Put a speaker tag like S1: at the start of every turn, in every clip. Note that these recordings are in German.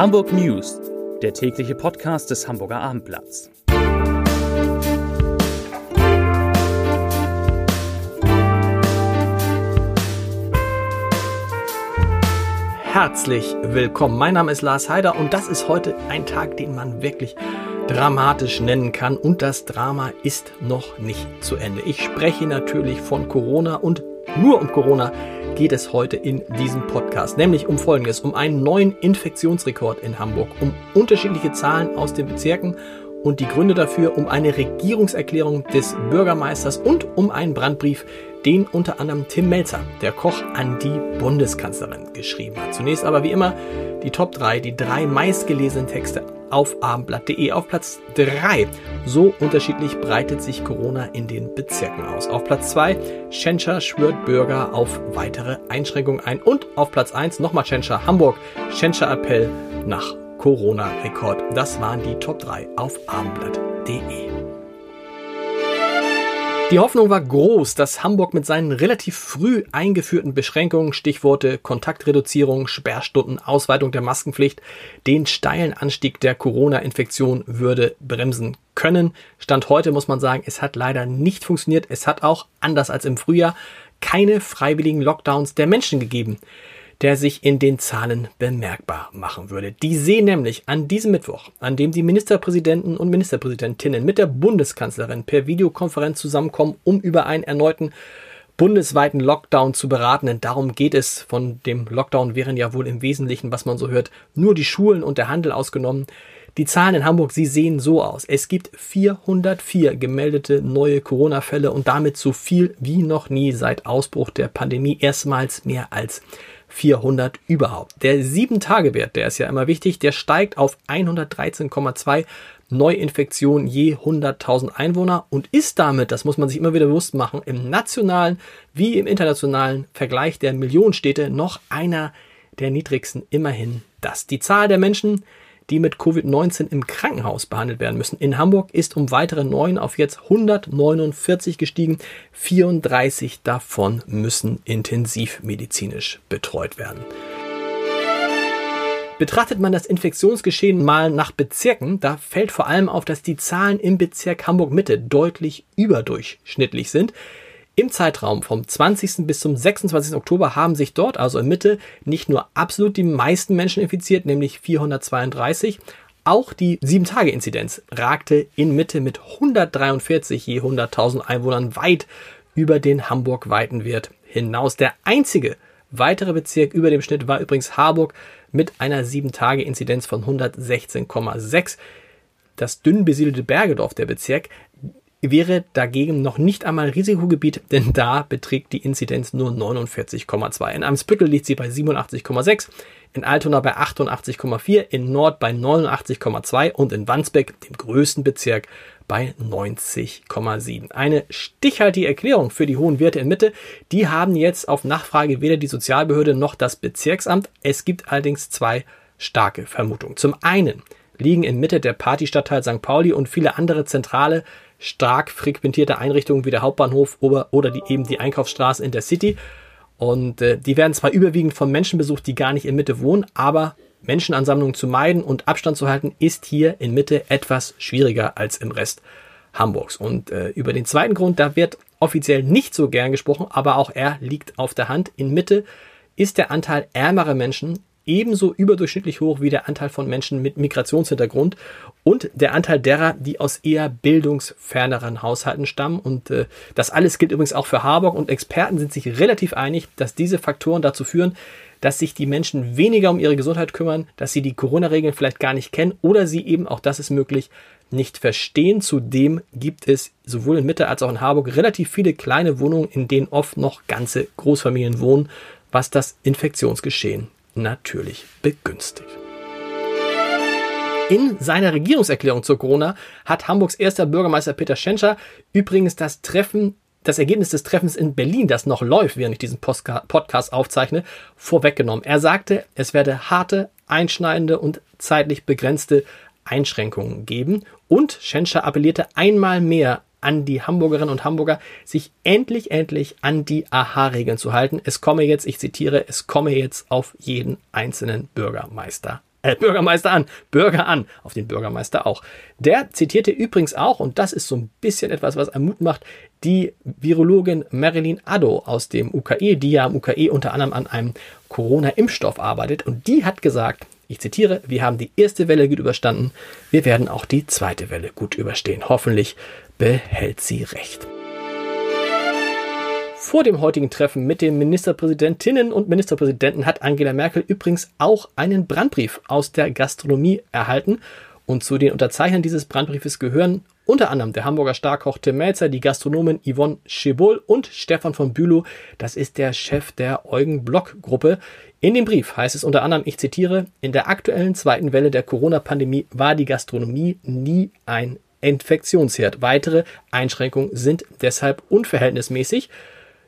S1: Hamburg News, der tägliche Podcast des Hamburger Abendblatts.
S2: Herzlich willkommen. Mein Name ist Lars Heider und das ist heute ein Tag, den man wirklich dramatisch nennen kann. Und das Drama ist noch nicht zu Ende. Ich spreche natürlich von Corona und nur um Corona geht es heute in diesem Podcast, nämlich um Folgendes, um einen neuen Infektionsrekord in Hamburg, um unterschiedliche Zahlen aus den Bezirken und die Gründe dafür, um eine Regierungserklärung des Bürgermeisters und um einen Brandbrief, den unter anderem Tim Melzer, der Koch, an die Bundeskanzlerin geschrieben hat. Zunächst aber wie immer die Top 3, die drei meistgelesenen Texte auf abendblatt.de. Auf Platz 3, so unterschiedlich breitet sich Corona in den Bezirken aus. Auf Platz 2, Schenscher schwört Bürger auf weitere Einschränkungen ein. Und auf Platz 1 nochmal Schenscher, Hamburg, Schenscher Appell nach Corona-Rekord. Das waren die Top 3 auf abendblatt.de. Die Hoffnung war groß, dass Hamburg mit seinen relativ früh eingeführten Beschränkungen, Stichworte Kontaktreduzierung, Sperrstunden, Ausweitung der Maskenpflicht, den steilen Anstieg der Corona-Infektion würde bremsen können. Stand heute muss man sagen, es hat leider nicht funktioniert. Es hat auch, anders als im Frühjahr, keine freiwilligen Lockdowns der Menschen gegeben der sich in den Zahlen bemerkbar machen würde. Die sehen nämlich an diesem Mittwoch, an dem die Ministerpräsidenten und Ministerpräsidentinnen mit der Bundeskanzlerin per Videokonferenz zusammenkommen, um über einen erneuten bundesweiten Lockdown zu beraten, denn darum geht es. Von dem Lockdown wären ja wohl im Wesentlichen, was man so hört, nur die Schulen und der Handel ausgenommen. Die Zahlen in Hamburg, sie sehen so aus. Es gibt 404 gemeldete neue Corona-Fälle und damit so viel wie noch nie seit Ausbruch der Pandemie erstmals mehr als 400 überhaupt. Der 7-Tage-Wert, der ist ja immer wichtig, der steigt auf 113,2 Neuinfektionen je 100.000 Einwohner und ist damit, das muss man sich immer wieder bewusst machen, im nationalen wie im internationalen Vergleich der Millionenstädte noch einer der niedrigsten immerhin das. Die Zahl der Menschen, die mit Covid-19 im Krankenhaus behandelt werden müssen. In Hamburg ist um weitere neun auf jetzt 149 gestiegen. 34 davon müssen intensivmedizinisch betreut werden. Betrachtet man das Infektionsgeschehen mal nach Bezirken, da fällt vor allem auf, dass die Zahlen im Bezirk Hamburg Mitte deutlich überdurchschnittlich sind. Im Zeitraum vom 20. bis zum 26. Oktober haben sich dort, also in Mitte, nicht nur absolut die meisten Menschen infiziert, nämlich 432, auch die 7-Tage-Inzidenz ragte in Mitte mit 143 je 100.000 Einwohnern weit über den Hamburg-weiten Wert hinaus. Der einzige weitere Bezirk über dem Schnitt war übrigens Harburg mit einer 7-Tage-Inzidenz von 116,6. Das dünn besiedelte Bergedorf, der Bezirk, wäre dagegen noch nicht einmal Risikogebiet, denn da beträgt die Inzidenz nur 49,2. In Eimsbüttel liegt sie bei 87,6, in Altona bei 88,4, in Nord bei 89,2 und in Wandsbek, dem größten Bezirk, bei 90,7. Eine stichhaltige Erklärung für die hohen Werte in Mitte, die haben jetzt auf Nachfrage weder die Sozialbehörde noch das Bezirksamt. Es gibt allerdings zwei starke Vermutungen. Zum einen liegen in Mitte der Partystadtteil St. Pauli und viele andere zentrale stark frequentierte Einrichtungen wie der Hauptbahnhof oder, die, eben die Einkaufsstraße in der City. Und äh, die werden zwar überwiegend von Menschen besucht, die gar nicht in Mitte wohnen, aber Menschenansammlungen zu meiden und Abstand zu halten, ist hier in Mitte etwas schwieriger als im Rest Hamburgs. Und äh, über den zweiten Grund, da wird offiziell nicht so gern gesprochen, aber auch er liegt auf der Hand. In Mitte ist der Anteil ärmerer Menschen ebenso überdurchschnittlich hoch wie der Anteil von Menschen mit Migrationshintergrund und der Anteil derer, die aus eher bildungsferneren Haushalten stammen. Und äh, das alles gilt übrigens auch für Harburg und Experten sind sich relativ einig, dass diese Faktoren dazu führen, dass sich die Menschen weniger um ihre Gesundheit kümmern, dass sie die Corona-Regeln vielleicht gar nicht kennen oder sie eben, auch das ist möglich, nicht verstehen. Zudem gibt es sowohl in Mitte als auch in Harburg relativ viele kleine Wohnungen, in denen oft noch ganze Großfamilien wohnen, was das Infektionsgeschehen natürlich begünstigt. In seiner Regierungserklärung zur Corona hat Hamburgs erster Bürgermeister Peter Schenscher übrigens das Treffen das Ergebnis des Treffens in Berlin, das noch läuft, während ich diesen Podcast aufzeichne, vorweggenommen. Er sagte, es werde harte, einschneidende und zeitlich begrenzte Einschränkungen geben und Schenscher appellierte einmal mehr an die Hamburgerinnen und Hamburger, sich endlich, endlich an die Aha-Regeln zu halten. Es komme jetzt, ich zitiere, es komme jetzt auf jeden einzelnen Bürgermeister äh, Bürgermeister an, Bürger an, auf den Bürgermeister auch. Der zitierte übrigens auch, und das ist so ein bisschen etwas, was einem Mut macht, die Virologin Marilyn Addo aus dem UKE, die ja am UKE unter anderem an einem Corona-Impfstoff arbeitet. Und die hat gesagt, ich zitiere, wir haben die erste Welle gut überstanden, wir werden auch die zweite Welle gut überstehen. Hoffentlich behält sie recht. Vor dem heutigen Treffen mit den Ministerpräsidentinnen und Ministerpräsidenten hat Angela Merkel übrigens auch einen Brandbrief aus der Gastronomie erhalten. Und zu den Unterzeichnern dieses Brandbriefes gehören unter anderem der Hamburger Starkoch Tim Melzer, die Gastronomin Yvonne Schibol und Stefan von Bülow, das ist der Chef der Eugen Block Gruppe. In dem Brief heißt es unter anderem, ich zitiere, in der aktuellen zweiten Welle der Corona-Pandemie war die Gastronomie nie ein Infektionsherd. Weitere Einschränkungen sind deshalb unverhältnismäßig.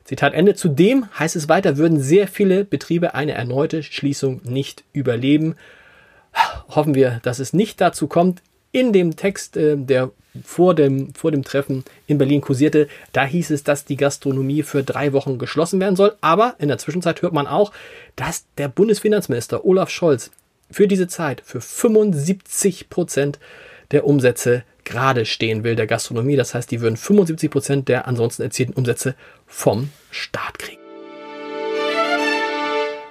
S2: Zitat Ende. Zudem heißt es weiter, würden sehr viele Betriebe eine erneute Schließung nicht überleben. Hoffen wir, dass es nicht dazu kommt. In dem Text, äh, der vor dem, vor dem Treffen in Berlin kursierte, da hieß es, dass die Gastronomie für drei Wochen geschlossen werden soll. Aber in der Zwischenzeit hört man auch, dass der Bundesfinanzminister Olaf Scholz für diese Zeit für 75 Prozent der Umsätze gerade stehen will, der Gastronomie. Das heißt, die würden 75 Prozent der ansonsten erzielten Umsätze vom Staat kriegen.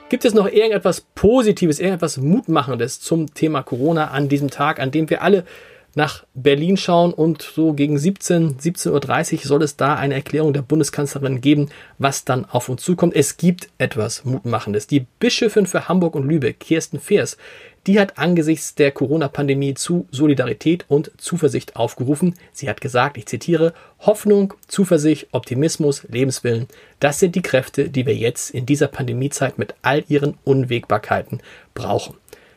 S2: Gibt es noch irgendetwas Positives, irgendetwas Mutmachendes zum Thema Corona an diesem Tag, an dem wir alle nach Berlin schauen und so gegen 17, 17.30 Uhr soll es da eine Erklärung der Bundeskanzlerin geben, was dann auf uns zukommt. Es gibt etwas Mutmachendes. Die Bischöfin für Hamburg und Lübeck, Kirsten Feers, die hat angesichts der Corona-Pandemie zu Solidarität und Zuversicht aufgerufen. Sie hat gesagt, ich zitiere, Hoffnung, Zuversicht, Optimismus, Lebenswillen, das sind die Kräfte, die wir jetzt in dieser Pandemiezeit mit all ihren Unwägbarkeiten brauchen.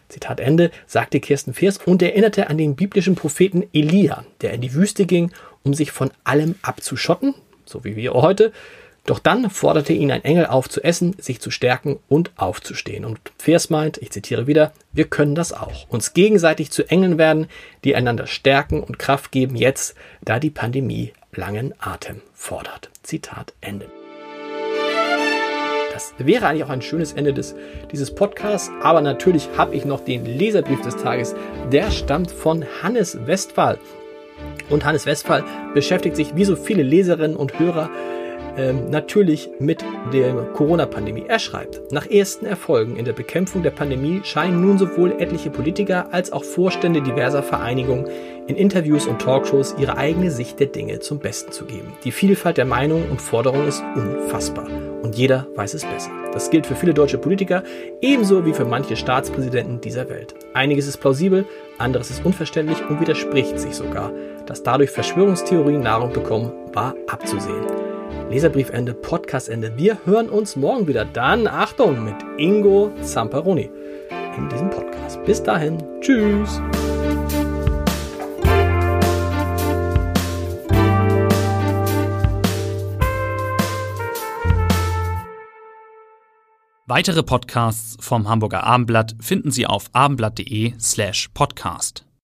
S2: Zitat Ende, sagte Kirsten Feers und erinnerte an den biblischen Propheten Elia, der in die Wüste ging, um sich von allem abzuschotten, so wie wir heute. Doch dann forderte ihn ein Engel auf zu essen, sich zu stärken und aufzustehen. Und Feers meint, ich zitiere wieder, wir können das auch. Uns gegenseitig zu Engeln werden, die einander stärken und Kraft geben jetzt, da die Pandemie langen Atem fordert. Zitat Ende. Das wäre eigentlich auch ein schönes Ende des, dieses Podcasts, aber natürlich habe ich noch den Leserbrief des Tages. Der stammt von Hannes Westphal. Und Hannes Westphal beschäftigt sich wie so viele Leserinnen und Hörer ähm, natürlich mit der Corona-Pandemie. Er schreibt, nach ersten Erfolgen in der Bekämpfung der Pandemie scheinen nun sowohl etliche Politiker als auch Vorstände diverser Vereinigungen in Interviews und Talkshows ihre eigene Sicht der Dinge zum Besten zu geben. Die Vielfalt der Meinungen und Forderungen ist unfassbar und jeder weiß es besser. Das gilt für viele deutsche Politiker ebenso wie für manche Staatspräsidenten dieser Welt. Einiges ist plausibel, anderes ist unverständlich und widerspricht sich sogar. Dass dadurch Verschwörungstheorien Nahrung bekommen, war abzusehen. Leserbriefende, Podcastende. Wir hören uns morgen wieder. Dann Achtung mit Ingo Zamperoni in diesem Podcast. Bis dahin. Tschüss.
S1: Weitere Podcasts vom Hamburger Abendblatt finden Sie auf abendblatt.de slash podcast.